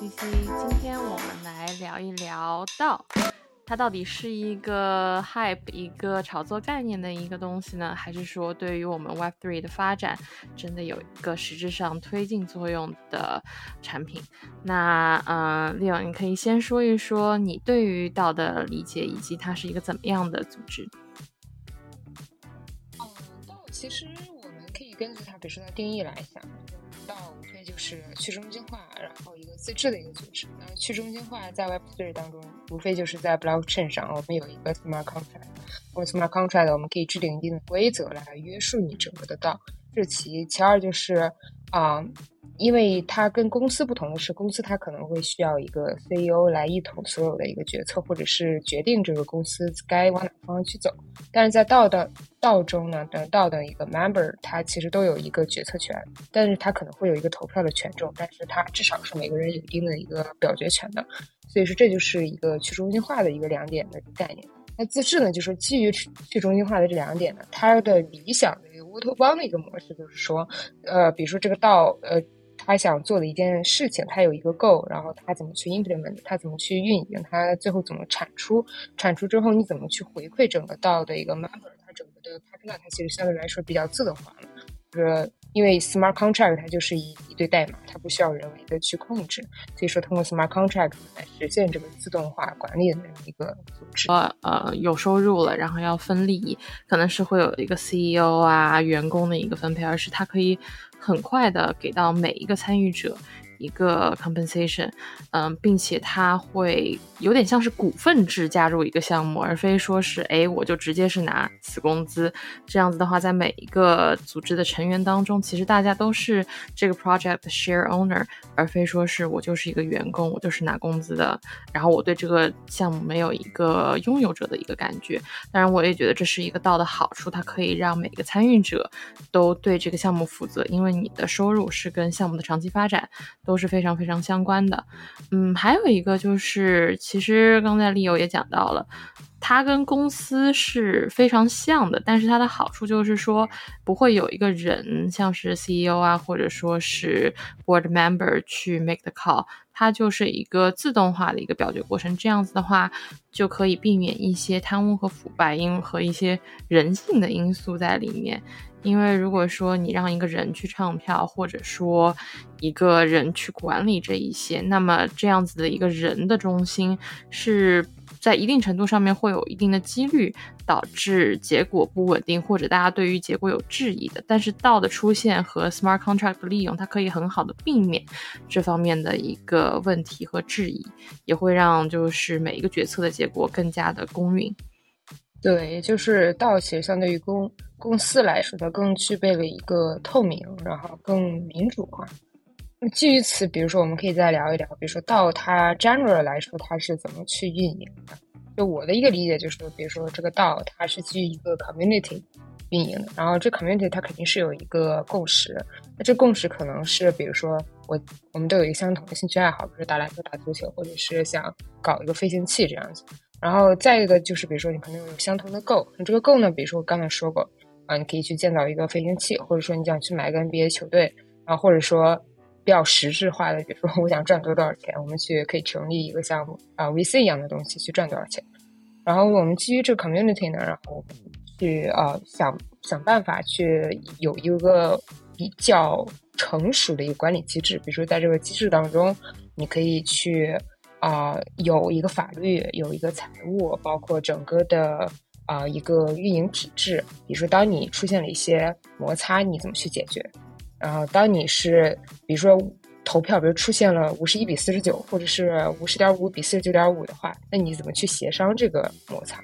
C C，今天我们来聊一聊道，它到底是一个 hype 一个炒作概念的一个东西呢，还是说对于我们 Web Three 的发展真的有一个实质上推进作用的产品？那呃，Leo，你可以先说一说你对于道的理解，以及它是一个怎么样的组织？嗯，道其实我们可以根据它，比如说它定义来想。是去中心化，然后一个自治的一个组织。那去中心化在 Web3 当中，无非就是在 Blockchain 上，我们有一个 Smart Contract。或 Smart Contract，我们可以制定一定的规则来约束你整个的道。这是其一，其二就是啊。因为它跟公司不同的是，公司它可能会需要一个 CEO 来一统所有的一个决策，或者是决定这个公司该往哪方向去走。但是在道的道中呢，等道的一个 member，他其实都有一个决策权，但是他可能会有一个投票的权重，但是他至少是每个人有一定的一个表决权的。所以说，这就是一个去中心化的一个两点的概念。那自治呢，就是基于去中心化的这两点呢，它的理想的一个乌托邦的一个模式，就是说，呃，比如说这个道，呃。他想做的一件事情，他有一个 goal，然后他怎么去 implement，他怎么去运营，他最后怎么产出，产出之后你怎么去回馈整个道的一个 member，它整个的 partner，它其实相对来说比较自动化了，就是因为 smart contract 它就是一一堆代码，它不需要人为的去控制，所以说通过 smart contract 来实现这个自动化管理的这样一个组织。呃呃，有收入了，然后要分利益，可能是会有一个 CEO 啊员工的一个分配，而是它可以。很快的给到每一个参与者。一个 compensation，嗯，并且它会有点像是股份制加入一个项目，而非说是哎，我就直接是拿死工资。这样子的话，在每一个组织的成员当中，其实大家都是这个 project 的 share owner，而非说是我就是一个员工，我就是拿工资的。然后我对这个项目没有一个拥有者的一个感觉。当然，我也觉得这是一个道的好处，它可以让每个参与者都对这个项目负责，因为你的收入是跟项目的长期发展。都是非常非常相关的，嗯，还有一个就是，其实刚才利友也讲到了，它跟公司是非常像的，但是它的好处就是说，不会有一个人，像是 CEO 啊，或者说是 Board Member 去 make the call，它就是一个自动化的一个表决过程，这样子的话，就可以避免一些贪污和腐败，因和一些人性的因素在里面。因为如果说你让一个人去唱票，或者说一个人去管理这一些，那么这样子的一个人的中心是在一定程度上面会有一定的几率导致结果不稳定，或者大家对于结果有质疑的。但是道的出现和 smart contract 的利用，它可以很好的避免这方面的一个问题和质疑，也会让就是每一个决策的结果更加的公允。对，就是道其实相对于公公司来说，它更具备了一个透明，然后更民主化。那基于此，比如说我们可以再聊一聊，比如说道它 general 来说，它是怎么去运营的？就我的一个理解就是，比如说这个道它是基于一个 community 运营的，然后这 community 它肯定是有一个共识。那这共识可能是，比如说我我们都有一个相同的兴趣爱好，比如说打篮球、打足球，或者是想搞一个飞行器这样子。然后再一个就是，比如说你可能有相同的 g o 那这个 g o 呢，比如说我刚才说过，啊，你可以去建造一个飞行器，或者说你想去买一个 NBA 球队，然后或者说比较实质化的，比如说我想赚多多少钱，我们去可以成立一个项目啊，VC 一样的东西去赚多少钱。然后我们基于这个 community 呢，然后去啊想想办法去有一个比较成熟的一个管理机制，比如说在这个机制当中，你可以去。啊，有一个法律，有一个财务，包括整个的啊一个运营体制。比如说，当你出现了一些摩擦，你怎么去解决？然后，当你是比如说投票，比如出现了五十一比四十九，或者是五十点五比四十九点五的话，那你怎么去协商这个摩擦？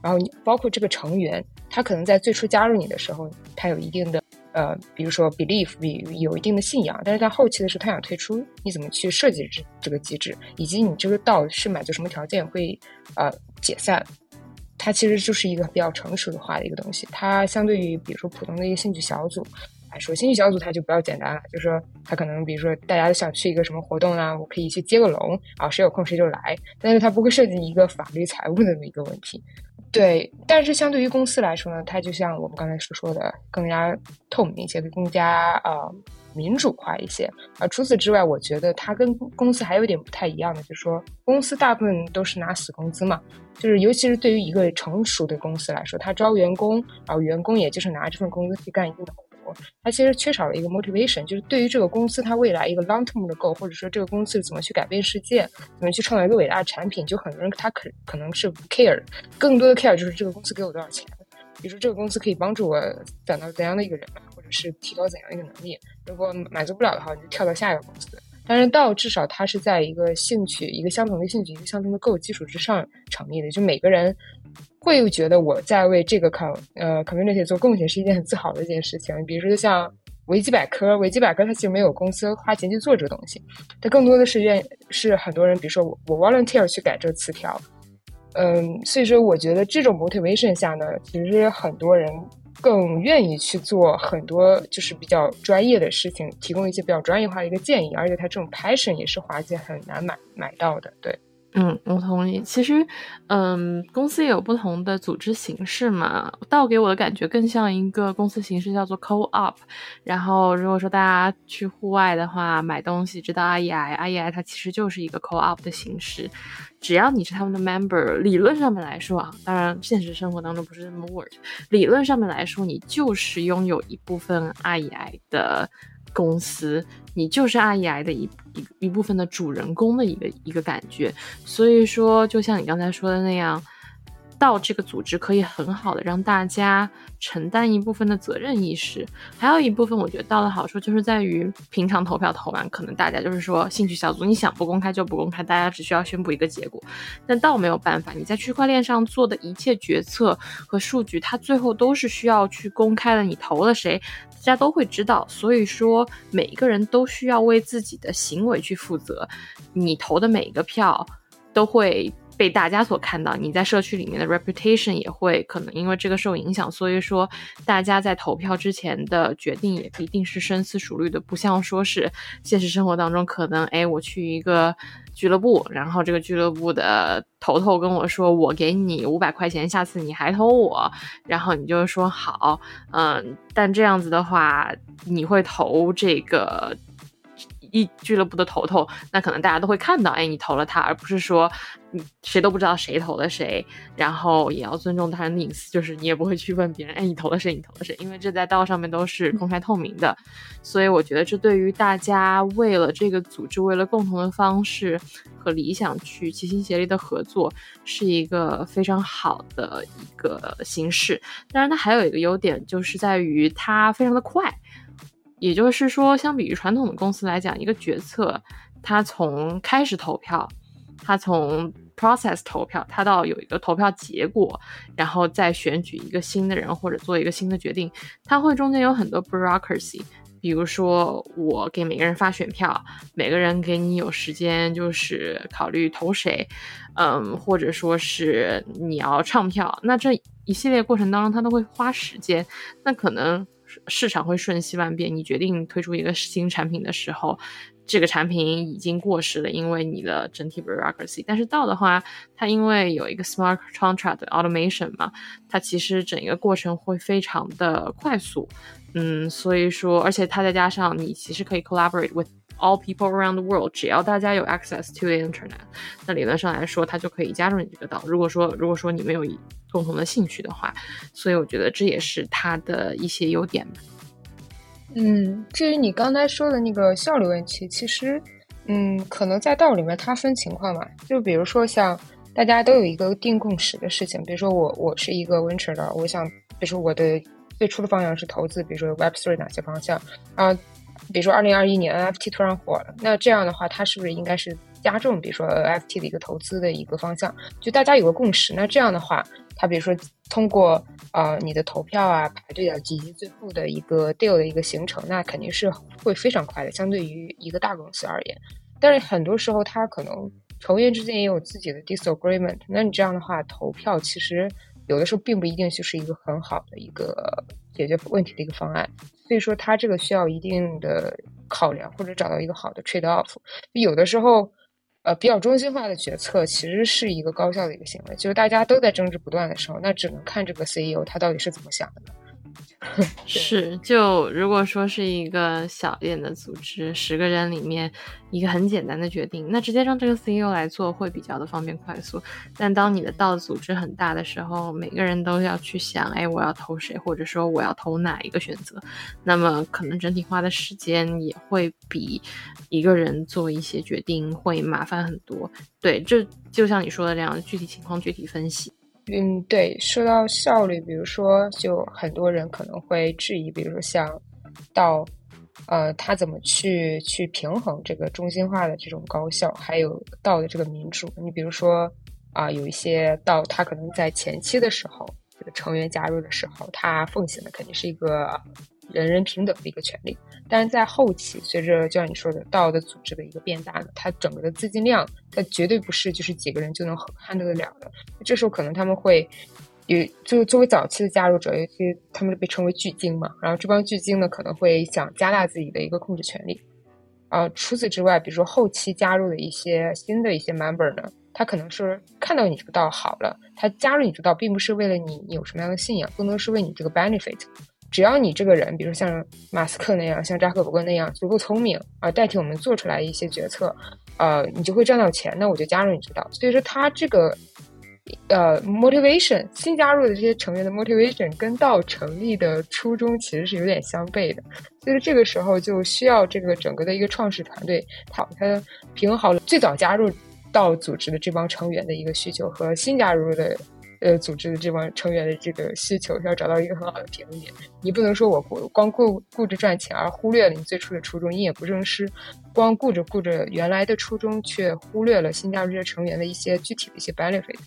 然后，你包括这个成员，他可能在最初加入你的时候，他有一定的。呃，比如说 belief 有一定的信仰，但是在后期的时候他想退出，你怎么去设计这这个机制，以及你这个道是满足什么条件会呃解散？它其实就是一个比较成熟的化的一个东西。它相对于比如说普通的一个兴趣小组来说，兴趣小组它就比较简单了，就是说它可能比如说大家都想去一个什么活动啊，我可以去接个龙啊，谁有空谁就来，但是它不会涉及一个法律财务的这么一个问题。对，但是相对于公司来说呢，它就像我们刚才所说的，更加透明一些，更加呃民主化一些。啊，除此之外，我觉得它跟公司还有点不太一样的，就是说公司大部分都是拿死工资嘛，就是尤其是对于一个成熟的公司来说，它招员工，然后员工也就是拿这份工资去干一定的活。它其实缺少了一个 motivation，就是对于这个公司它未来一个 long term 的 goal，或者说这个公司怎么去改变世界，怎么去创造一个伟大的产品，就很多人他可可能是不 care，更多的 care 就是这个公司给我多少钱，比如说这个公司可以帮助我攒到怎样的一个人，或者是提高怎样一个能力。如果满足不了的话，你就跳到下一个公司。但是到至少它是在一个兴趣、一个相同的兴趣、一个相同的 goal 基础之上成立的，就每个人。会觉得我在为这个 com 呃 community 做贡献是一件很自豪的一件事情。比如说像维基百科，维基百科它其实没有公司花钱去做这个东西，它更多的是愿是很多人，比如说我我 volunteer 去改这个词条。嗯，所以说我觉得这种 motivation 下呢，其实很多人更愿意去做很多就是比较专业的事情，提供一些比较专业化的一个建议，而且它这种 passion 也是华姐很难买买到的，对。嗯，我同意。其实，嗯，公司也有不同的组织形式嘛。倒给我的感觉更像一个公司形式，叫做 co-op。然后，如果说大家去户外的话，买东西知道 IEI，IEI 它其实就是一个 co-op 的形式。只要你是他们的 member，理论上面来说啊，当然现实生活当中不是这么 work。理论上面来说，你就是拥有一部分 IEI 的。公司，你就是阿姨癌的一一一部分的主人公的一个一个感觉，所以说，就像你刚才说的那样。到这个组织可以很好的让大家承担一部分的责任意识，还有一部分我觉得到的好处就是在于平常投票投完，可能大家就是说兴趣小组，你想不公开就不公开，大家只需要宣布一个结果。但倒没有办法，你在区块链上做的一切决策和数据，它最后都是需要去公开的。你投了谁，大家都会知道。所以说，每一个人都需要为自己的行为去负责。你投的每一个票都会。被大家所看到，你在社区里面的 reputation 也会可能因为这个受影响，所以说大家在投票之前的决定也一定是深思熟虑的，不像说是现实生活当中可能，哎，我去一个俱乐部，然后这个俱乐部的头头跟我说，我给你五百块钱，下次你还投我，然后你就说好，嗯，但这样子的话，你会投这个。一俱乐部的头头，那可能大家都会看到，哎，你投了他，而不是说，你谁都不知道谁投了谁，然后也要尊重他人的隐私，就是你也不会去问别人，哎，你投了谁，你投了谁，因为这在道上面都是公开透明的，所以我觉得这对于大家为了这个组织，为了共同的方式和理想去齐心协力的合作，是一个非常好的一个形式。当然，它还有一个优点，就是在于它非常的快。也就是说，相比于传统的公司来讲，一个决策，它从开始投票，它从 process 投票，它到有一个投票结果，然后再选举一个新的人或者做一个新的决定，它会中间有很多 bureaucracy。比如说，我给每个人发选票，每个人给你有时间就是考虑投谁，嗯，或者说是你要唱票，那这一系列过程当中，它都会花时间，那可能。市场会瞬息万变，你决定推出一个新产品的时候，这个产品已经过时了，因为你的整体 bureaucracy。但是到的话，它因为有一个 smart contract automation 嘛，它其实整一个过程会非常的快速，嗯，所以说，而且它再加上你其实可以 collaborate with。All people around the world，只要大家有 access to the internet，那理论上来说，他就可以加入你这个岛。如果说如果说你们有共同的兴趣的话，所以我觉得这也是它的一些优点。嗯，至于你刚才说的那个效率问题，其实，嗯，可能在道里面它分情况嘛。就比如说像大家都有一个定共识的事情，比如说我我是一个 venture 的，我想，比如说我的最初的方向是投资，比如说 Web Three 哪些方向啊？比如说，二零二一年 NFT 突然火了，那这样的话，它是不是应该是加重，比如说 NFT 的一个投资的一个方向？就大家有个共识，那这样的话，它比如说通过呃你的投票啊、排队啊，以及最后的一个 deal 的一个形成，那肯定是会非常快的，相对于一个大公司而言。但是很多时候，它可能成员之间也有自己的 disagreement，那你这样的话，投票其实有的时候并不一定就是一个很好的一个解决问题的一个方案。所以说，它这个需要一定的考量，或者找到一个好的 trade off。有的时候，呃比较中心化的决策，其实是一个高效的一个行为。就是大家都在争执不断的时候，那只能看这个 CEO 他到底是怎么想的。是，就如果说是一个小一点的组织，十个人里面一个很简单的决定，那直接让这个 CEO 来做会比较的方便快速。但当你的道组织很大的时候，每个人都要去想，哎，我要投谁，或者说我要投哪一个选择，那么可能整体花的时间也会比一个人做一些决定会麻烦很多。对，这就像你说的这样，具体情况具体分析。嗯，对，说到效率，比如说，就很多人可能会质疑，比如说像到呃，他怎么去去平衡这个中心化的这种高效，还有道的这个民主？你比如说啊，有一些道，他可能在前期的时候，这个成员加入的时候，他奉行的肯定是一个。人人平等的一个权利，但是在后期，随着就像你说的道的组织的一个变大呢，它整个的资金量，它绝对不是就是几个人就能 handle 得了的。这时候可能他们会有，就作为早期的加入者，尤其他们被称为巨鲸嘛，然后这帮巨鲸呢可能会想加大自己的一个控制权利。啊，除此之外，比如说后期加入的一些新的一些 member 呢，他可能是看到你这个道好了，他加入你这道，并不是为了你有什么样的信仰，更多是为你这个 benefit。只要你这个人，比如像马斯克那样，像扎克伯格那样足够聪明啊，代替我们做出来一些决策，呃，你就会赚到钱。那我就加入你这道。所以说，他这个呃 motivation 新加入的这些成员的 motivation 跟到成立的初衷其实是有点相悖的。所以这个时候就需要这个整个的一个创始团队，他他平衡好了最早加入到组织的这帮成员的一个需求和新加入的。呃，组织的这帮成员的这个需求是，要找到一个很好的平衡点。你不能说我光顾顾着赚钱，而忽略了你最初的初衷，你也不正师，光顾着顾着原来的初衷，却忽略了新加入这些成员的一些具体的一些 benefit。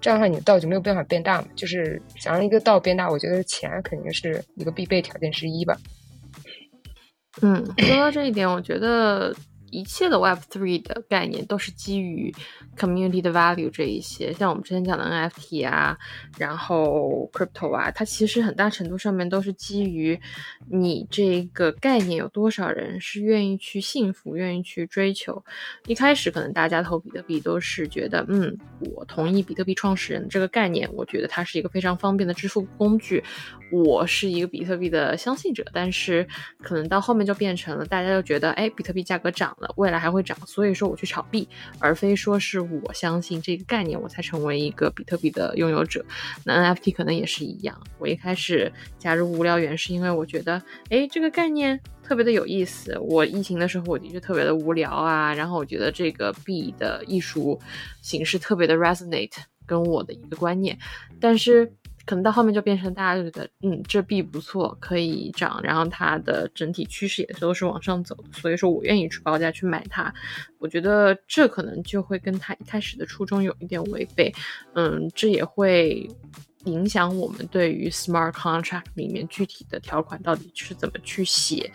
这样的话，你的道就没有办法变大嘛。就是想让一个道变大，我觉得钱肯定是一个必备条件之一吧。嗯，说到这一点，我觉得。一切的 Web Three 的概念都是基于 Community 的 Value 这一些，像我们之前讲的 NFT 啊，然后 Crypto 啊，它其实很大程度上面都是基于你这个概念有多少人是愿意去信服、愿意去追求。一开始可能大家投比特币都是觉得，嗯，我同意比特币创始人这个概念，我觉得它是一个非常方便的支付工具。我是一个比特币的相信者，但是可能到后面就变成了大家就觉得，哎，比特币价格涨了，未来还会涨，所以说我去炒币，而非说是我相信这个概念，我才成为一个比特币的拥有者。那 NFT 可能也是一样，我一开始加入无聊猿是因为我觉得，哎，这个概念特别的有意思。我疫情的时候我的确特别的无聊啊，然后我觉得这个币的艺术形式特别的 resonate 跟我的一个观念，但是。可能到后面就变成大家就觉得，嗯，这币不错，可以涨，然后它的整体趋势也都是往上走的，所以说我愿意出高价去买它。我觉得这可能就会跟它一开始的初衷有一点违背，嗯，这也会。影响我们对于 smart contract 里面具体的条款到底是怎么去写，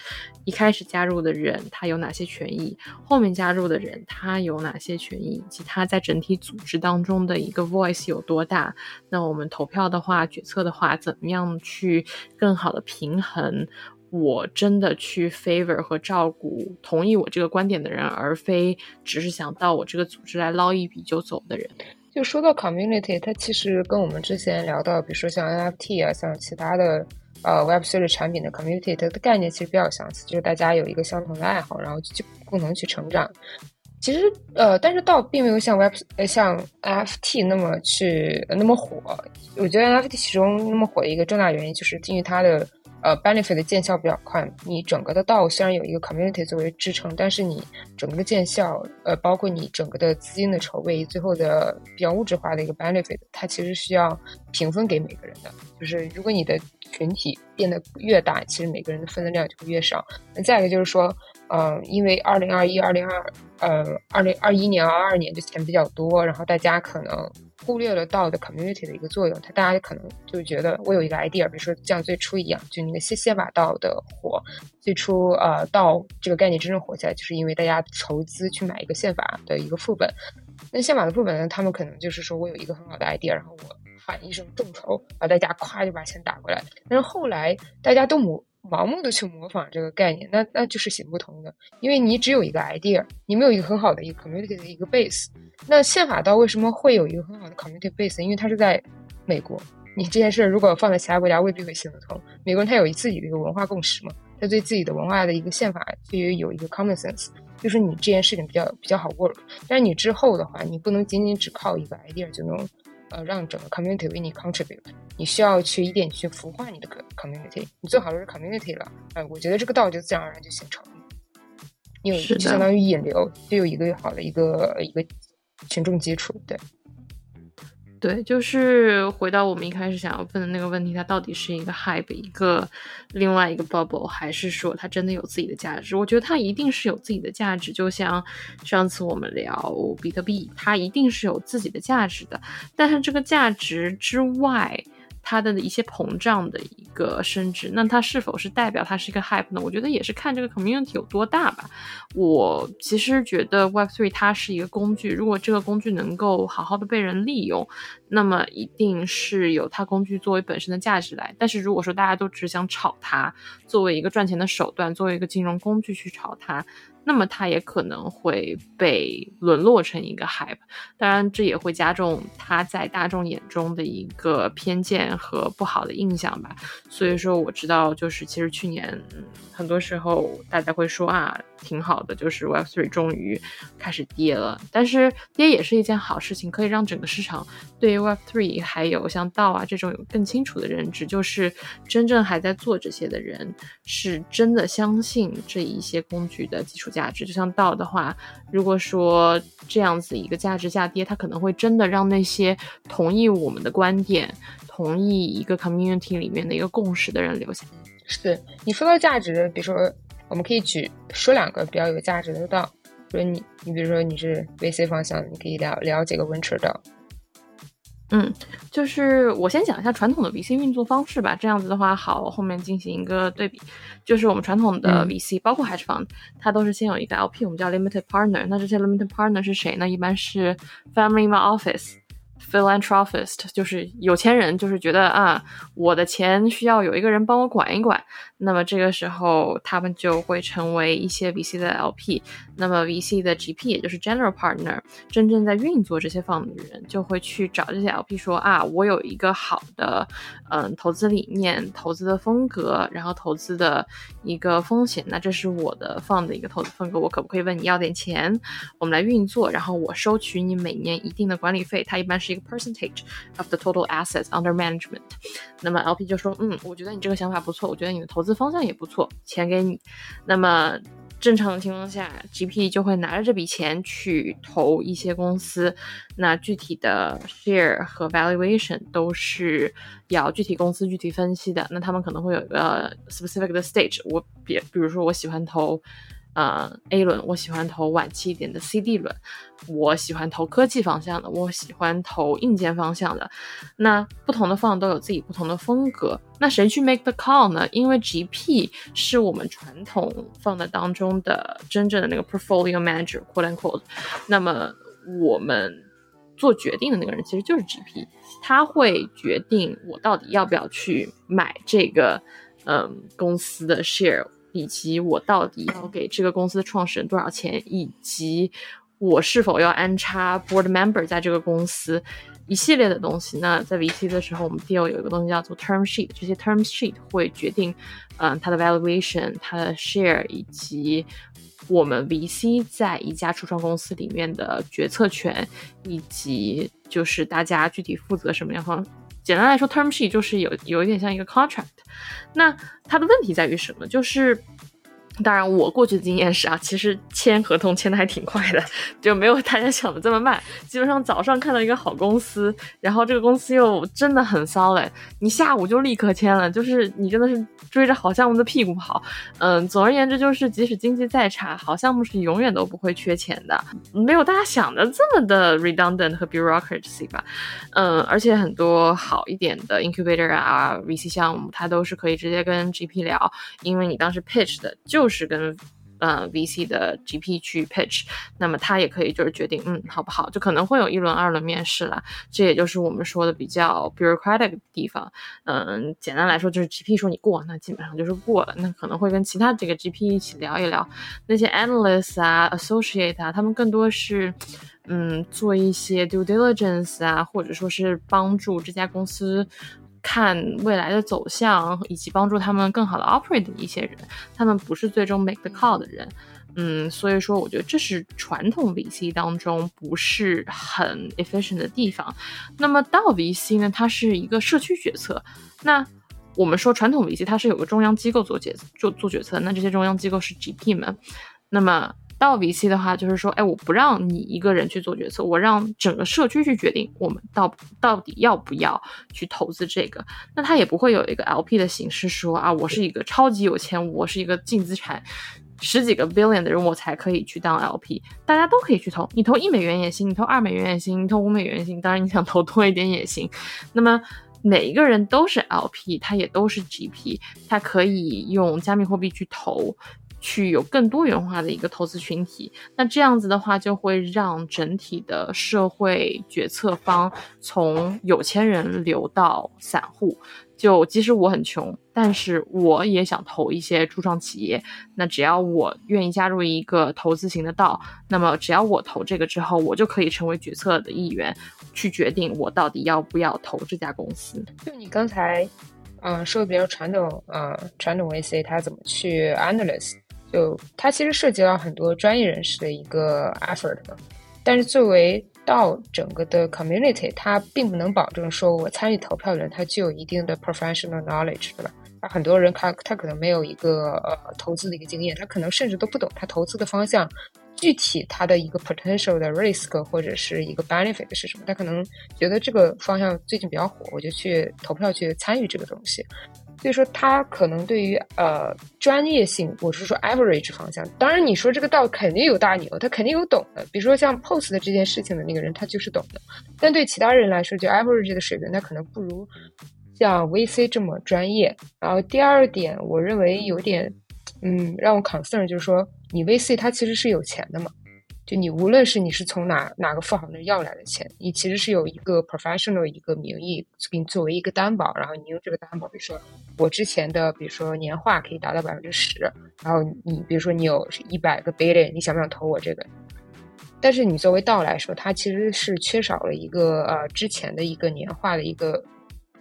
一开始加入的人他有哪些权益，后面加入的人他有哪些权益，以及他在整体组织当中的一个 voice 有多大？那我们投票的话，决策的话，怎么样去更好的平衡？我真的去 favor 和照顾同意我这个观点的人，而非只是想到我这个组织来捞一笔就走的人。就说到 community，它其实跟我们之前聊到，比如说像 NFT 啊，像其他的呃 Web3 的产品的 community，它的概念其实比较相似，就是大家有一个相同的爱好，然后就共同去成长。其实呃，但是倒并没有像 Web 呃像 NFT 那么去那么火。我觉得 NFT 其中那么火的一个重大原因，就是基于它的。呃，benefit 的见效比较快。你整个的道虽然有一个 community 作为支撑，但是你整个的见效，呃，包括你整个的资金的筹备，最后的比较物质化的一个 benefit，它其实需要平分给每个人的。就是如果你的群体变得越大，其实每个人的分的量就会越少。那再一个就是说，嗯，因为二零二一、二零二呃二零二一年、二二年的钱比较多，然后大家可能。忽略了道的 community 的一个作用，他大家可能就觉得我有一个 idea，比如说像最初一样，就那个谢谢把道的火，最初呃道这个概念真正火起来，就是因为大家筹资去买一个宪法的一个副本。那宪法的副本呢，他们可能就是说我有一个很好的 idea，然后我喊一声众筹，把大家咵就把钱打过来。但是后来大家都模盲目的去模仿这个概念，那那就是行不通的。因为你只有一个 idea，你没有一个很好的一个 community 的一个 base。那宪法刀为什么会有一个很好的 community base？因为它是在美国。你这件事如果放在其他国家，未必会行得通。美国人他有自己的一个文化共识嘛，他对自己的文化的一个宪法，对于有一个 common sense，就是你这件事情比较比较好 work。但是你之后的话，你不能仅仅只靠一个 idea 就能呃让整个 community 为你 contribute。你需要去一点去孵化你的 community。你最好了是 community 了，哎，我觉得这个道就自然而然就形成了。你有就相当于引流，就有一个好的一个一个群众基础，对。对，就是回到我们一开始想要问的那个问题，它到底是一个 hype，一个另外一个 bubble，还是说它真的有自己的价值？我觉得它一定是有自己的价值。就像上次我们聊比特币，它一定是有自己的价值的。但是这个价值之外，它的一些膨胀的一个升值，那它是否是代表它是一个 hype 呢？我觉得也是看这个 community 有多大吧。我其实觉得 Web3 它是一个工具，如果这个工具能够好好的被人利用，那么一定是有它工具作为本身的价值来。但是如果说大家都只想炒它，作为一个赚钱的手段，作为一个金融工具去炒它。那么它也可能会被沦落成一个 hype，当然这也会加重它在大众眼中的一个偏见和不好的印象吧。所以说我知道，就是其实去年很多时候大家会说啊。挺好的，就是 Web3 终于开始跌了，但是跌也是一件好事情，可以让整个市场对于 Web3 还有像道啊这种有更清楚的认知，就是真正还在做这些的人是真的相信这一些工具的基础价值。就像道的话，如果说这样子一个价值下跌，它可能会真的让那些同意我们的观点、同意一个 community 里面的一个共识的人留下。是你说到价值，比如说。我们可以举说两个比较有价值的道，比如你，你比如说你是 VC 方向，你可以聊聊几个 venture 道。嗯，就是我先讲一下传统的 VC 运作方式吧，这样子的话好后面进行一个对比。就是我们传统的 VC，包括 Hedge Fund，它都是先有一个 LP，我们叫 Limited Partner。那这些 Limited Partner 是谁呢？一般是 Family Office。Philanthropist 就是有钱人，就是觉得啊，我的钱需要有一个人帮我管一管。那么这个时候，他们就会成为一些 VC 的 LP。那么 VC 的 GP 也就是 General Partner，真正在运作这些 fund 的人，就会去找这些 LP 说啊，我有一个好的嗯投资理念、投资的风格，然后投资的一个风险。那这是我的 fund 的一个投资风格，我可不可以问你要点钱，我们来运作，然后我收取你每年一定的管理费？它一般是一个 percentage of the total assets under management。那么 LP 就说，嗯，我觉得你这个想法不错，我觉得你的投资方向也不错，钱给你。那么正常的情况下，GP 就会拿着这笔钱去投一些公司。那具体的 share 和 valuation 都是要具体公司具体分析的。那他们可能会有一个 specific 的 stage。我比比如说，我喜欢投。呃，A 轮我喜欢投晚期一点的 CD 轮，我喜欢投科技方向的，我喜欢投硬件方向的。那不同的方都有自己不同的风格。那谁去 make the call 呢？因为 GP 是我们传统放的当中的真正的那个 portfolio manager，quote unquote。那么我们做决定的那个人其实就是 GP，他会决定我到底要不要去买这个嗯公司的 share。以及我到底要给这个公司的创始人多少钱，以及我是否要安插 board member 在这个公司，一系列的东西。那在 VC 的时候，我们 deal 有一个东西叫做 term sheet，这些 term sheet 会决定，嗯，它的 valuation、它的 share 以及我们 VC 在一家初创公司里面的决策权，以及就是大家具体负责什么样方。简单来说，term sheet 就是有有一点像一个 contract。那它的问题在于什么？就是。当然，我过去的经验是啊，其实签合同签的还挺快的，就没有大家想的这么慢。基本上早上看到一个好公司，然后这个公司又真的很骚嘞，你下午就立刻签了，就是你真的是追着好项目的屁股跑。嗯，总而言之，就是即使经济再差，好项目是永远都不会缺钱的，没有大家想的这么的 redundant 和 bureaucracy 吧。嗯，而且很多好一点的 incubator 啊 VC 项目，它都是可以直接跟 GP 聊，因为你当时 pitch 的就。是跟呃 VC 的 GP 去 pitch，那么他也可以就是决定，嗯，好不好？就可能会有一轮、二轮面试啦。这也就是我们说的比较 bureaucratic 的地方。嗯，简单来说就是 GP 说你过，那基本上就是过了。那可能会跟其他几个 GP 一起聊一聊。那些 analysts 啊、associate 啊，他们更多是，嗯，做一些 due diligence 啊，或者说是帮助这家公司。看未来的走向，以及帮助他们更好的 operate 的一些人，他们不是最终 make the call 的人，嗯，所以说我觉得这是传统 VC 当中不是很 efficient 的地方。那么到 VC 呢，它是一个社区决策。那我们说传统 VC 它是有个中央机构做决做做决策，那这些中央机构是 GP 们，那么。到 VC 的话，就是说，哎，我不让你一个人去做决策，我让整个社区去决定，我们到到底要不要去投资这个。那他也不会有一个 LP 的形式，说啊，我是一个超级有钱，我是一个净资产十几个 billion 的人，我才可以去当 LP。大家都可以去投，你投一美元也行，你投二美元也行，你投五美元也行，当然你想投多一点也行。那么每一个人都是 LP，他也都是 GP，他可以用加密货币去投。去有更多元化的一个投资群体，那这样子的话，就会让整体的社会决策方从有钱人流到散户。就即使我很穷，但是我也想投一些初创企业。那只要我愿意加入一个投资型的道，那么只要我投这个之后，我就可以成为决策的一员，去决定我到底要不要投这家公司。就你刚才，嗯，说的比较传统，呃，传统 VC 它怎么去 analyze？就它其实涉及到很多专业人士的一个 effort，但是作为到整个的 community，它并不能保证说我参与投票的人他具有一定的 professional knowledge，对吧？那，很多人他他可能没有一个呃投资的一个经验，他可能甚至都不懂他投资的方向，具体他的一个 potential 的 risk 或者是一个 benefit 是什么，他可能觉得这个方向最近比较火，我就去投票去参与这个东西。所以说，他可能对于呃专业性，我是说 average 方向。当然，你说这个道肯定有大牛，他肯定有懂的。比如说像 post 的这件事情的那个人，他就是懂的。但对其他人来说，就 average 的水平，他可能不如像 VC 这么专业。然后第二点，我认为有点嗯让我 concern，就是说你 VC 他其实是有钱的嘛。就你无论是你是从哪哪个富豪那要来的钱，你其实是有一个 professional 一个名义给你作为一个担保，然后你用这个担保，比如说我之前的比如说年化可以达到百分之十，然后你比如说你有一百个 billion，你想不想投我这个？但是你作为道来说，它其实是缺少了一个呃之前的一个年化的一个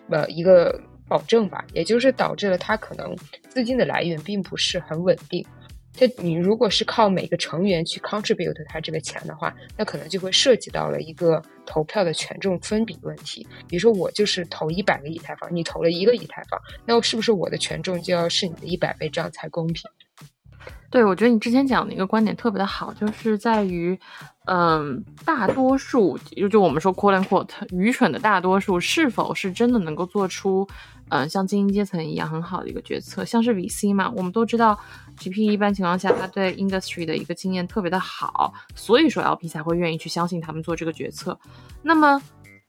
呃一个保证吧，也就是导致了它可能资金的来源并不是很稳定。就你如果是靠每个成员去 contribute 他这个钱的话，那可能就会涉及到了一个投票的权重分比问题。比如说我就是投一百个以太坊，你投了一个以太坊，那是不是我的权重就要是你的一百倍，这样才公平？对，我觉得你之前讲的一个观点特别的好，就是在于，嗯，大多数就就我们说 quote unquote 愚蠢的大多数，是否是真的能够做出，嗯，像精英阶层一样很好的一个决策？像是 VC 嘛，我们都知道，GP 一般情况下他对 industry 的一个经验特别的好，所以说 LP 才会愿意去相信他们做这个决策。那么，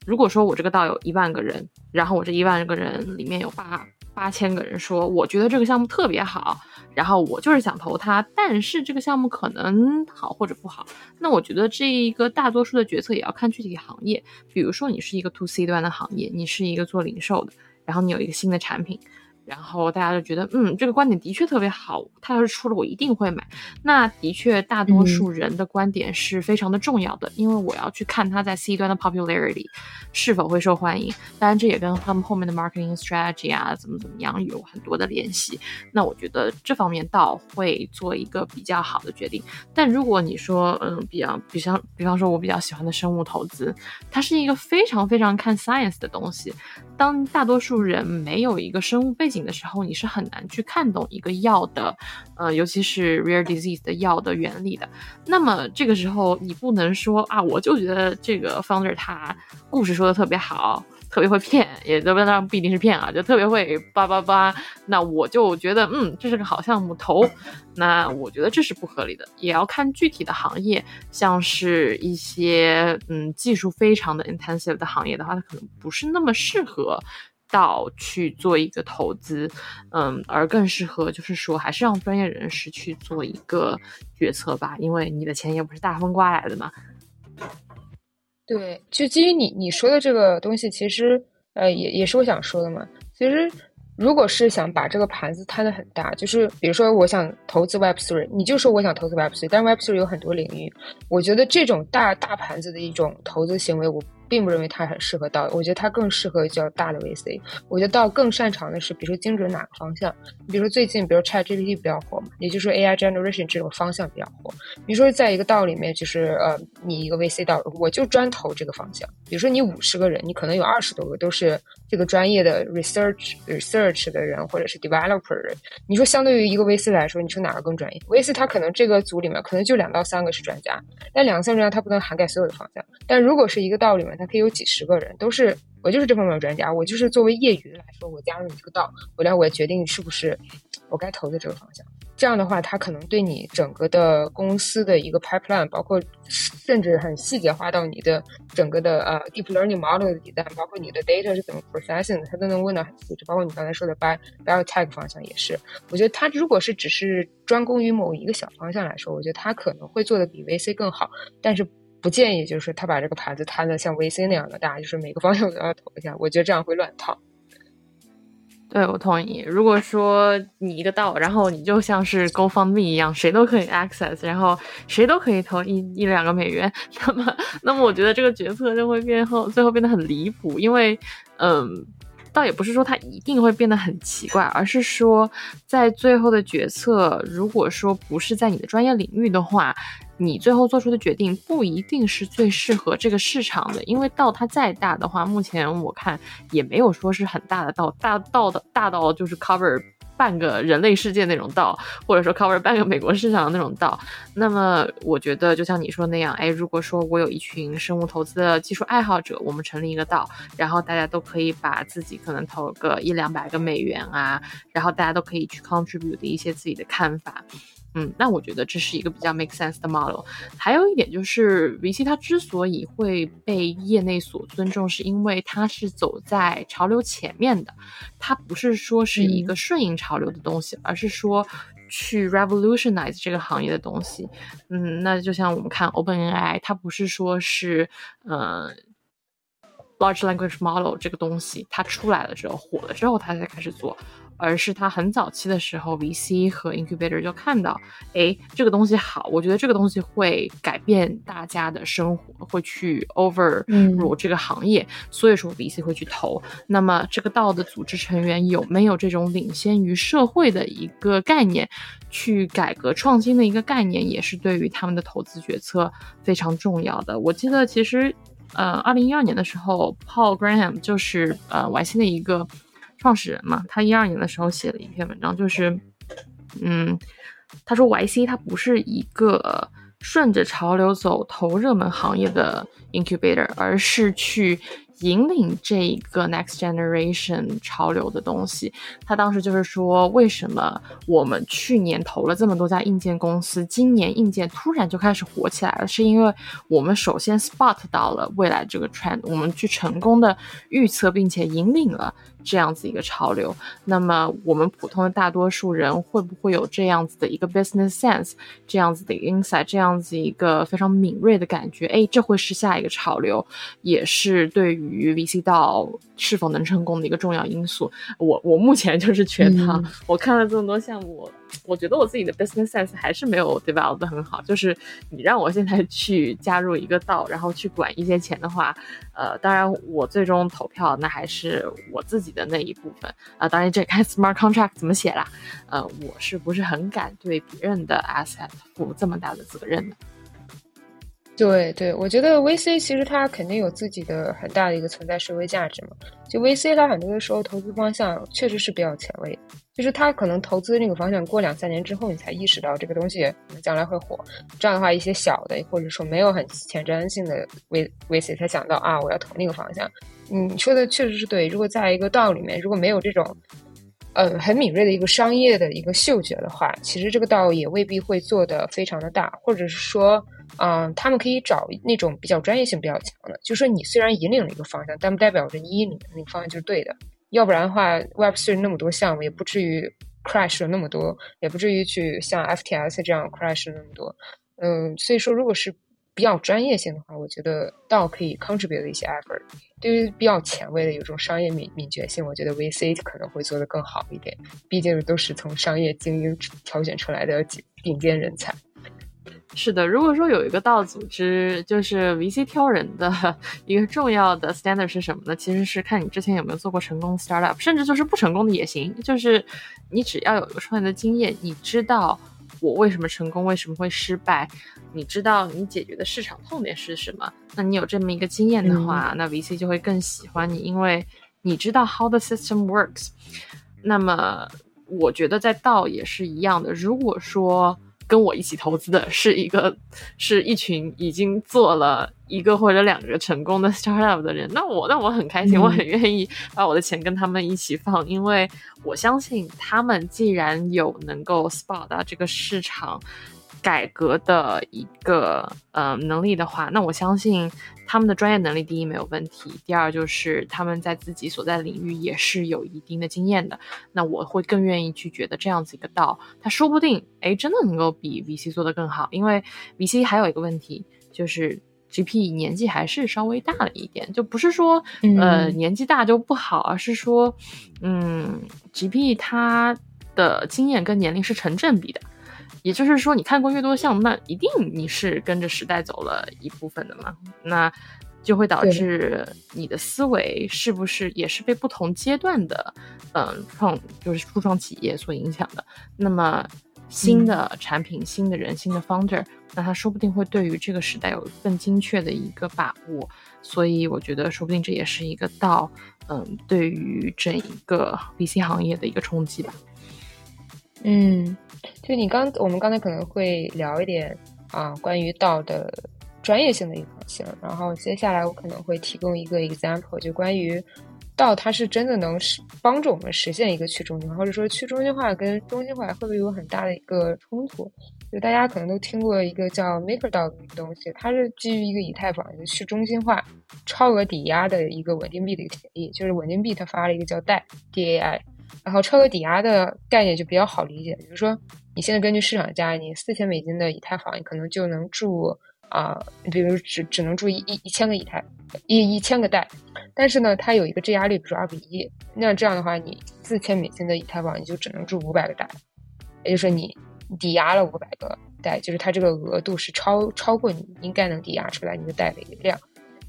如果说我这个道有一万个人，然后我这一万个人里面有八八千个人说，我觉得这个项目特别好。然后我就是想投它，但是这个项目可能好或者不好。那我觉得这一个大多数的决策也要看具体行业。比如说你是一个 to C 端的行业，你是一个做零售的，然后你有一个新的产品。然后大家就觉得，嗯，这个观点的确特别好。他要是出了，我一定会买。那的确，大多数人的观点是非常的重要的，因为我要去看他在 C 端的 popularity 是否会受欢迎。当然，这也跟他们后面的 marketing strategy 啊，怎么怎么样有很多的联系。那我觉得这方面倒会做一个比较好的决定。但如果你说，嗯，比较，比方，比方说，我比较喜欢的生物投资，它是一个非常非常看 science 的东西。当大多数人没有一个生物背景的时候，你是很难去看懂一个药的，呃，尤其是 rare disease 的药的原理的。那么这个时候，你不能说啊，我就觉得这个 founder 他故事说的特别好。特别会骗，也都不不一定是骗啊，就特别会叭叭叭。那我就觉得，嗯，这是个好项目投。那我觉得这是不合理的，也要看具体的行业，像是一些嗯技术非常的 intensive 的行业的话，它可能不是那么适合道去做一个投资，嗯，而更适合就是说还是让专业人士去做一个决策吧，因为你的钱也不是大风刮来的嘛。对，就基于你你说的这个东西，其实呃也也是我想说的嘛。其实如果是想把这个盘子摊的很大，就是比如说我想投资 Web Three，你就说我想投资 Web Three，但是 Web Three 有很多领域，我觉得这种大大盘子的一种投资行为，我。并不认为它很适合道，我觉得它更适合叫大的 VC。我觉得道更擅长的是，比如说精准哪个方向。你比如说最近，比如 ChatGPT 比较火嘛，也就是说 AI generation 这种方向比较火。比如说在一个道里面，就是呃，你一个 VC 道，我就专投这个方向。比如说你五十个人，你可能有二十多个都是这个专业的 research research 的人，或者是 developer 人。你说相对于一个 VC 来说，你说哪个更专业？VC 它可能这个组里面可能就两到三个是专家，但两个三专家它不能涵盖所有的方向。但如果是一个道里面，它可以有几十个人，都是我就是这方面的专家，我就是作为业余来说，我加入你这个道，我来我决定是不是我该投的这个方向。这样的话，它可能对你整个的公司的一个 pipeline，包括甚至很细节化到你的整个的呃 deep learning model 的底 n 包括你的 data 是怎么 processing 的，它都能问到很细致。包括你刚才说的 bi biotech 方向也是，我觉得它如果是只是专攻于某一个小方向来说，我觉得它可能会做的比 VC 更好，但是。不建议就是他把这个盘子摊的像 VC 那样的大，就是每个方向都要投一下，我觉得这样会乱套。对，我同意。如果说你一个道，然后你就像是 GoFundMe 一样，谁都可以 access，然后谁都可以投一一两个美元，那么，那么我觉得这个决策就会变后，最后变得很离谱，因为，嗯。倒也不是说它一定会变得很奇怪，而是说在最后的决策，如果说不是在你的专业领域的话，你最后做出的决定不一定是最适合这个市场的。因为道它再大的话，目前我看也没有说是很大的道，大道的大到就是 cover。半个人类世界那种道，或者说 cover 半个美国市场的那种道，那么我觉得就像你说那样，哎，如果说我有一群生物投资的技术爱好者，我们成立一个道，然后大家都可以把自己可能投个一两百个美元啊，然后大家都可以去 contribute 一些自己的看法。嗯，那我觉得这是一个比较 make sense 的 model。还有一点就是，VC 它之所以会被业内所尊重，是因为它是走在潮流前面的，它不是说是一个顺应潮流的东西，而是说去 revolutionize 这个行业的东西。嗯，那就像我们看 OpenAI，它不是说是，呃，large language model 这个东西它出来了之后火了之后，它才开始做。而是他很早期的时候，VC 和 Incubator 就看到，哎，这个东西好，我觉得这个东西会改变大家的生活，会去 over 入这个行业，所以说 VC 会去投。那么这个道的组织成员有没有这种领先于社会的一个概念，去改革创新的一个概念，也是对于他们的投资决策非常重要的。我记得其实，呃，二零一二年的时候，Paul Graham 就是呃 YC 的一个。创始人嘛，他一二年的时候写了一篇文章，就是，嗯，他说 YC 它不是一个顺着潮流走投热门行业的 incubator，而是去。引领这一个 next generation 潮流的东西，他当时就是说，为什么我们去年投了这么多家硬件公司，今年硬件突然就开始火起来了？是因为我们首先 spot 到了未来这个 trend，我们去成功的预测并且引领了这样子一个潮流。那么我们普通的大多数人会不会有这样子的一个 business sense，这样子的 insight，这样子一个非常敏锐的感觉？哎，这会是下一个潮流，也是对于。于 VC 道是否能成功的一个重要因素，我我目前就是缺它。我看了这么多项目，我觉得我自己的 business sense 还是没有 develop 的很好。就是你让我现在 去加入一个道，然后去管一些钱的话，呃，当然我最终投票那还是我自己的那一部分啊。当然这看 smart contract 怎么写啦。呃，我是不是很敢对别人的 asset 负这么大的责任呢？对对，我觉得 VC 其实它肯定有自己的很大的一个存在社会价值嘛。就 VC 它很多的时候投资方向确实是比较前卫，就是它可能投资那个方向过两三年之后，你才意识到这个东西将来会火。这样的话，一些小的或者说没有很前瞻性的 V VC 才想到啊，我要投那个方向。你说的确实是对。如果在一个道里面，如果没有这种呃很敏锐的一个商业的一个嗅觉的话，其实这个道也未必会做的非常的大，或者是说。嗯，他们可以找那种比较专业性比较强的，就说你虽然引领了一个方向，但不代表着你引领的那个方向就是对的。要不然的话，Web 3那么多项目，也不至于 crash 了那么多，也不至于去像 FTS 这样 crash 了那么多。嗯，所以说，如果是比较专业性的话，我觉得倒可以 contribute 一些 effort。对于比较前卫的有这种商业敏敏捷性，我觉得 VC 可能会做得更好一点。毕竟都是从商业精英挑选出来的顶尖人才。是的，如果说有一个道组织，就是 VC 挑人的一个重要的 standard 是什么呢？其实是看你之前有没有做过成功 startup，甚至就是不成功的也行。就是你只要有一个创业的经验，你知道我为什么成功，为什么会失败，你知道你解决的市场痛点是什么，那你有这么一个经验的话，那 VC 就会更喜欢你，因为你知道 how the system works。那么我觉得在道也是一样的，如果说。跟我一起投资的是一个，是一群已经做了一个或者两个成功的 startup 的人，那我那我很开心，我很愿意把我的钱跟他们一起放，因为我相信他们既然有能够 spot 到这个市场。改革的一个呃能力的话，那我相信他们的专业能力第一没有问题，第二就是他们在自己所在领域也是有一定的经验的。那我会更愿意去觉得这样子一个道，他说不定哎真的能够比 VC 做得更好，因为 VC 还有一个问题就是 GP 年纪还是稍微大了一点，就不是说呃年纪大就不好，而是说嗯 GP 他的经验跟年龄是成正比的。也就是说，你看过越多项目，那一定你是跟着时代走了一部分的嘛？那就会导致你的思维是不是也是被不同阶段的，嗯，创就是初创企业所影响的？那么新的产品、新的人、新的 founder，那他说不定会对于这个时代有更精确的一个把握。所以我觉得，说不定这也是一个到，嗯，对于整一个 VC 行业的一个冲击吧。嗯。就你刚，我们刚才可能会聊一点啊，关于道的专业性的一块性，然后接下来我可能会提供一个 example，就关于道它是真的能实帮助我们实现一个去中心化，或者说去中心化跟中心化会不会有很大的一个冲突？就大家可能都听过一个叫 MakerDAO 的东西，它是基于一个以太坊一个去中心化、超额抵押的一个稳定币的一个协议，就是稳定币它发了一个叫代 DAI。然后超额抵押的概念就比较好理解，比如说你现在根据市场价，你四千美金的以太坊，你可能就能注啊，比如只只能注一一一千个以太一一千个代，但是呢，它有一个质押率，比如说二比一，那这样的话，你四千美金的以太坊，你就只能注五百个代，也就是说你抵押了五百个代，就是它这个额度是超超过你应该能抵押出来你的代的一个量。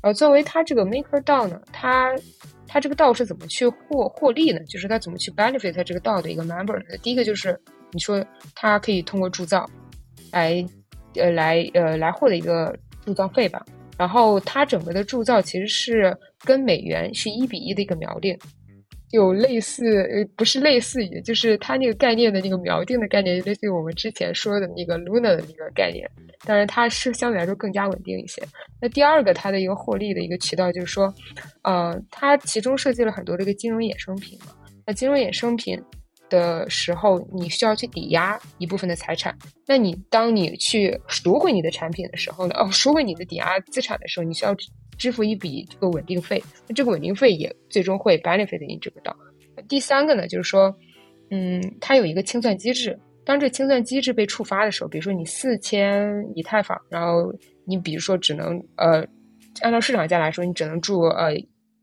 呃，作为它这个 MakerDAO 呢，它它这个道是怎么去获获利呢？就是它怎么去 benefit 它这个道的一个 member 呢？第一个就是你说它可以通过铸造来呃来呃来获得一个铸造费吧。然后它整个的铸造其实是跟美元是一比一的一个锚定。有类似，呃，不是类似于，就是它那个概念的那个锚定的概念，类似于我们之前说的那个 Luna 的那个概念，当然它是相对来说更加稳定一些。那第二个，它的一个获利的一个渠道就是说，呃，它其中设计了很多这个金融衍生品嘛。那金融衍生品的时候，你需要去抵押一部分的财产。那你当你去赎回你的产品的时候呢？哦，赎回你的抵押资产的时候，你需要。支付一笔这个稳定费，那这个稳定费也最终会 benefit 你这个的。第三个呢，就是说，嗯，它有一个清算机制。当这清算机制被触发的时候，比如说你四千以太坊，然后你比如说只能呃，按照市场价来说，你只能注呃。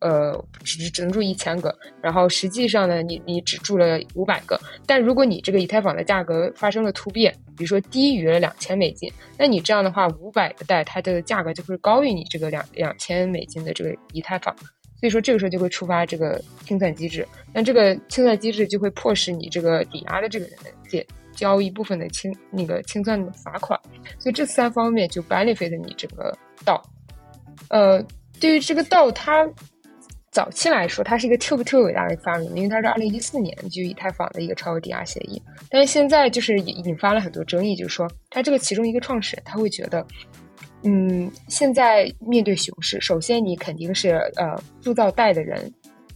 呃，只只能住一千个，然后实际上呢，你你只住了五百个。但如果你这个以太坊的价格发生了突变，比如说低于了两千美金，那你这样的话，五百个代它的价格就会高于你这个两两千美金的这个以太坊。所以说这个时候就会触发这个清算机制，那这个清算机制就会迫使你这个抵押的这个人借交一部分的清那个清算的罚款。所以这三方面就 benefit 你这个道。呃，对于这个道它。早期来说，它是一个特别特别伟大的发明，因为它是二零一四年就以太坊的一个超额抵押协议。但是现在就是引引发了很多争议，就是说，它这个其中一个创始人他会觉得，嗯，现在面对熊市，首先你肯定是呃铸造贷的人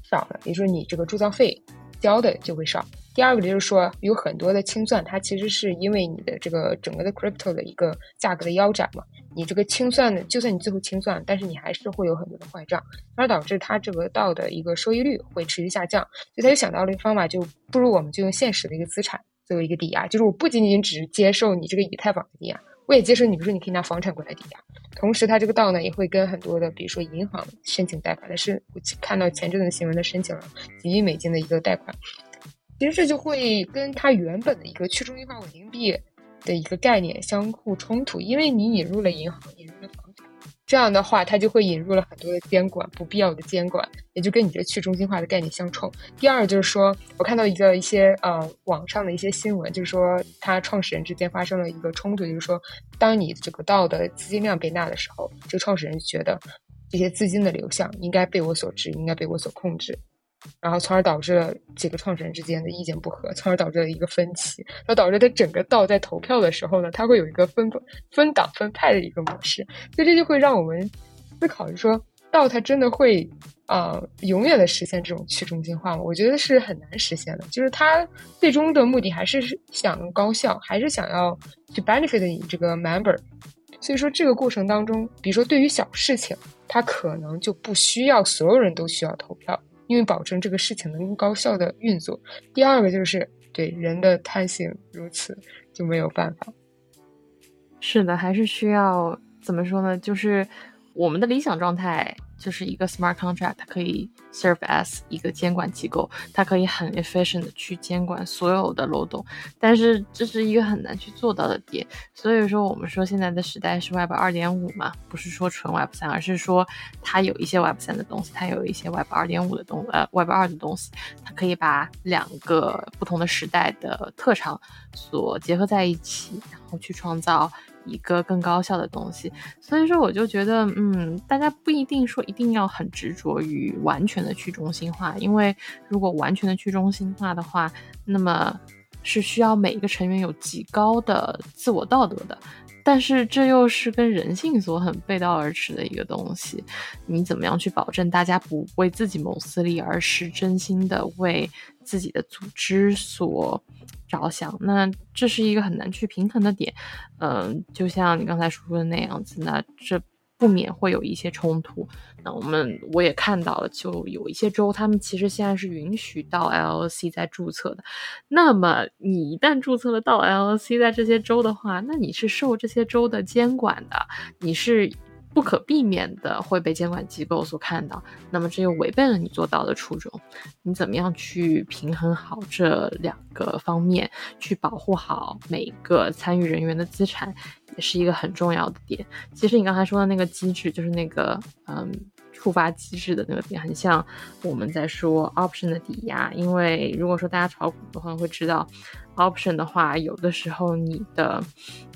少了，也就是你这个铸造费交的就会少。第二个就是说，有很多的清算，它其实是因为你的这个整个的 crypto 的一个价格的腰斩嘛。你这个清算的，就算你最后清算，但是你还是会有很多的坏账，而导致它这个道的一个收益率会持续下降。所以他就想到了一个方法，就不如我们就用现实的一个资产作为一个抵押，就是我不仅仅只接受你这个以太坊的抵押，我也接受你，比如说你可以拿房产过来抵押。同时，它这个道呢也会跟很多的，比如说银行申请贷款，但是我看到前阵子新闻的申请了几亿美金的一个贷款。其实这就会跟它原本的一个去中心化稳定币的一个概念相互冲突，因为你引入了银行，引入了房产，这样的话它就会引入了很多的监管，不必要的监管，也就跟你这去中心化的概念相冲。第二就是说，我看到一个一些呃网上的一些新闻，就是说它创始人之间发生了一个冲突，就是说当你这个道的资金量被纳的时候，这个创始人觉得这些资金的流向应该被我所知，应该被我所控制。然后，从而导致了几个创始人之间的意见不合，从而导致了一个分歧，然后导致他整个道在投票的时候呢，他会有一个分分党分派的一个模式，所以这就会让我们思考，就说道它真的会啊永远的实现这种去中心化吗？我觉得是很难实现的，就是它最终的目的还是想高效，还是想要去 benefit 你这个 member，所以说这个过程当中，比如说对于小事情，它可能就不需要所有人都需要投票。因为保证这个事情能够高效的运作。第二个就是对人的贪心如此就没有办法。是的，还是需要怎么说呢？就是我们的理想状态。就是一个 smart contract，它可以 serve as 一个监管机构，它可以很 efficient 的去监管所有的漏洞，但是这是一个很难去做到的点。所以说，我们说现在的时代是 Web 二点五嘛，不是说纯 Web 三，而是说它有一些 Web 三的东西，它有一些 Web 二点五的东呃 Web 二的东西，它可以把两个不同的时代的特长所结合在一起，然后去创造。一个更高效的东西，所以说我就觉得，嗯，大家不一定说一定要很执着于完全的去中心化，因为如果完全的去中心化的话，那么是需要每一个成员有极高的自我道德的，但是这又是跟人性所很背道而驰的一个东西。你怎么样去保证大家不为自己谋私利，而是真心的为自己的组织所？着想，那这是一个很难去平衡的点，嗯，就像你刚才说的那样子，那这不免会有一些冲突。那我们我也看到了，就有一些州，他们其实现在是允许到 LLC 在注册的。那么你一旦注册了到 LLC 在这些州的话，那你是受这些州的监管的，你是。不可避免的会被监管机构所看到，那么这又违背了你做到的初衷。你怎么样去平衡好这两个方面，去保护好每个参与人员的资产，也是一个很重要的点。其实你刚才说的那个机制，就是那个嗯触发机制的那个点，很像我们在说 option 的抵押。因为如果说大家炒股的话，会知道 option 的话，有的时候你的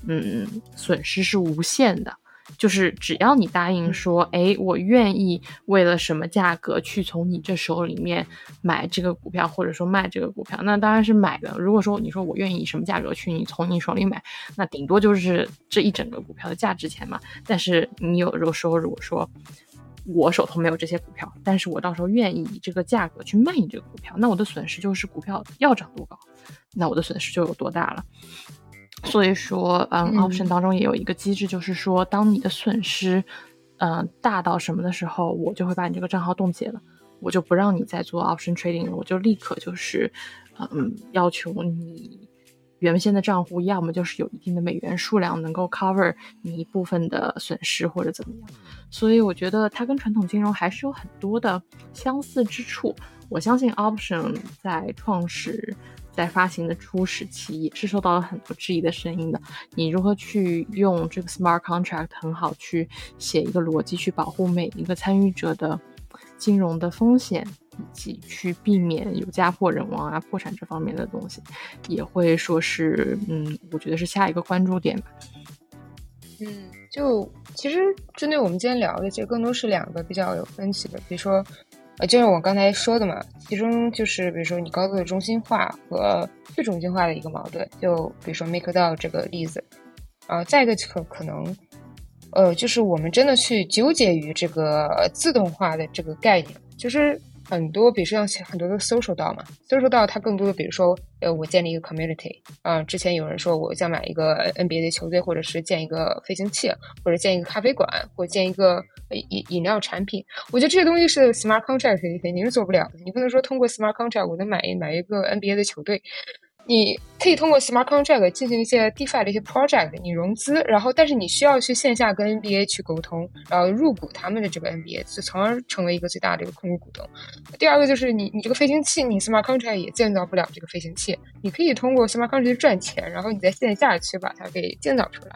嗯损失是无限的。就是只要你答应说，哎，我愿意为了什么价格去从你这手里面买这个股票，或者说卖这个股票，那当然是买的。如果说你说我愿意什么价格去你从你手里买，那顶多就是这一整个股票的价值钱嘛。但是你有时候说，如果说我手头没有这些股票，但是我到时候愿意以这个价格去卖你这个股票，那我的损失就是股票要涨多高，那我的损失就有多大了。所以说，嗯，option 当中也有一个机制，就是说，当你的损失，嗯，大到什么的时候，我就会把你这个账号冻结了，我就不让你再做 option trading 了，我就立刻就是，嗯，要求你原先的账户要么就是有一定的美元数量能够 cover 你一部分的损失或者怎么样。所以我觉得它跟传统金融还是有很多的相似之处。我相信 option 在创始。在发行的初始期也是受到了很多质疑的声音的。你如何去用这个 smart contract 很好去写一个逻辑，去保护每一个参与者的金融的风险，以及去避免有家破人亡啊、破产这方面的东西，也会说是，嗯，我觉得是下一个关注点吧。嗯，就其实针对我们今天聊的，其实更多是两个比较有分歧的，比如说。呃，就像我刚才说的嘛，其中就是比如说你高度的中心化和去中心化的一个矛盾，就比如说 MakerDAO 这个例子，啊，再一个可可能，呃，就是我们真的去纠结于这个自动化的这个概念，就是很多，比如说像很多的 social 道嘛，social 道它更多的，比如说，呃，我建立一个 community，啊，之前有人说我想买一个 NBA 的球队，或者是建一个飞行器，或者建一个咖啡馆，或建一个饮饮料产品，我觉得这些东西是 smart contract 肯定是做不了的，你不能说通过 smart contract 我能买一买一个 NBA 的球队。你可以通过 smart contract 进行一些 DeFi 的一些 project，你融资，然后但是你需要去线下跟 NBA 去沟通，然后入股他们的这个 NBA，就从而成为一个最大的一个控股股东。第二个就是你你这个飞行器，你 smart contract 也建造不了这个飞行器，你可以通过 smart contract 赚钱，然后你在线下去把它给建造出来。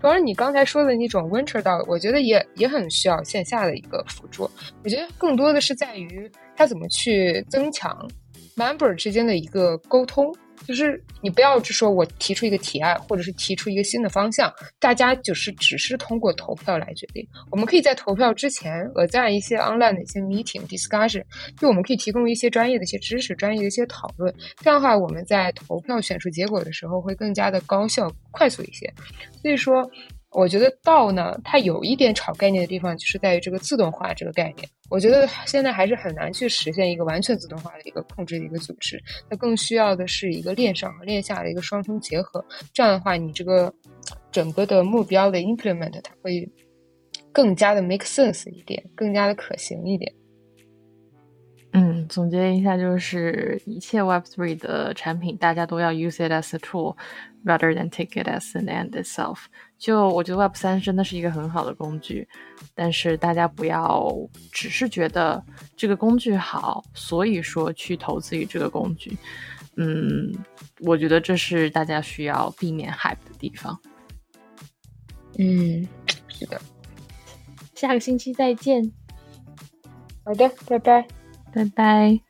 同时，你刚才说的那种 winter dog，，我觉得也也很需要线下的一个辅助。我觉得更多的是在于它怎么去增强 member 之间的一个沟通。就是你不要只说我提出一个提案，或者是提出一个新的方向，大家就是只是通过投票来决定。我们可以在投票之前，呃，在一些 online 的一些 meeting discussion，就我们可以提供一些专业的一些知识、专业的一些讨论。这样的话，我们在投票选出结果的时候会更加的高效、快速一些。所以说。我觉得道呢，它有一点炒概念的地方，就是在于这个自动化这个概念。我觉得现在还是很难去实现一个完全自动化的一个控制的一个组织，它更需要的是一个链上和链下的一个双重结合。这样的话，你这个整个的目标的 implement 它会更加的 make sense 一点，更加的可行一点。嗯，总结一下，就是一切 Web3 的产品，大家都要 use it as a tool rather than take it as an end itself。就我觉得 Web 三真的是一个很好的工具，但是大家不要只是觉得这个工具好，所以说去投资于这个工具。嗯，我觉得这是大家需要避免 hype 的地方。嗯，是的。下个星期再见。好的，拜拜，拜拜。